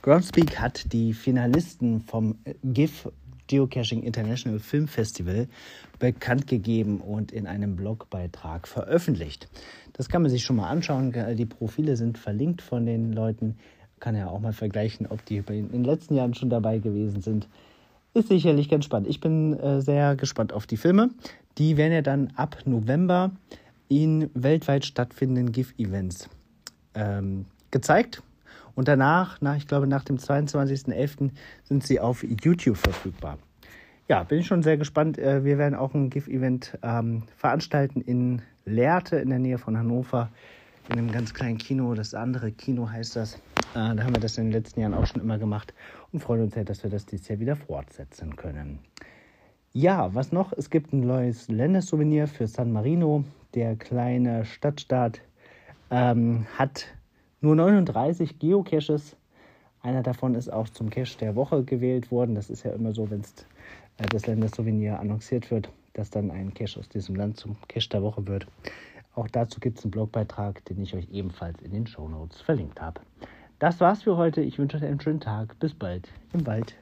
Groundspeak hat die Finalisten vom GIF Geocaching International Film Festival bekannt gegeben und in einem Blogbeitrag veröffentlicht. Das kann man sich schon mal anschauen. Die Profile sind verlinkt von den Leuten. Kann ja auch mal vergleichen, ob die in den letzten Jahren schon dabei gewesen sind. Ist sicherlich ganz spannend. Ich bin äh, sehr gespannt auf die Filme. Die werden ja dann ab November in weltweit stattfindenden GIF-Events ähm, gezeigt. Und danach, nach, ich glaube, nach dem 22.11. sind sie auf YouTube verfügbar. Ja, bin ich schon sehr gespannt. Äh, wir werden auch ein GIF-Event ähm, veranstalten in Lehrte in der Nähe von Hannover, in einem ganz kleinen Kino. Das andere Kino heißt das. Äh, da haben wir das in den letzten Jahren auch schon immer gemacht und freuen uns sehr, dass wir das dieses Jahr wieder fortsetzen können. Ja, was noch? Es gibt ein neues Ländersouvenir für San Marino. Der kleine Stadtstaat ähm, hat nur 39 Geocaches. Einer davon ist auch zum Cache der Woche gewählt worden. Das ist ja immer so, wenn äh, das Ländersouvenir annonciert wird, dass dann ein Cache aus diesem Land zum Cache der Woche wird. Auch dazu gibt es einen Blogbeitrag, den ich euch ebenfalls in den Show Notes verlinkt habe. Das war's für heute. Ich wünsche euch einen schönen Tag. Bis bald im Wald.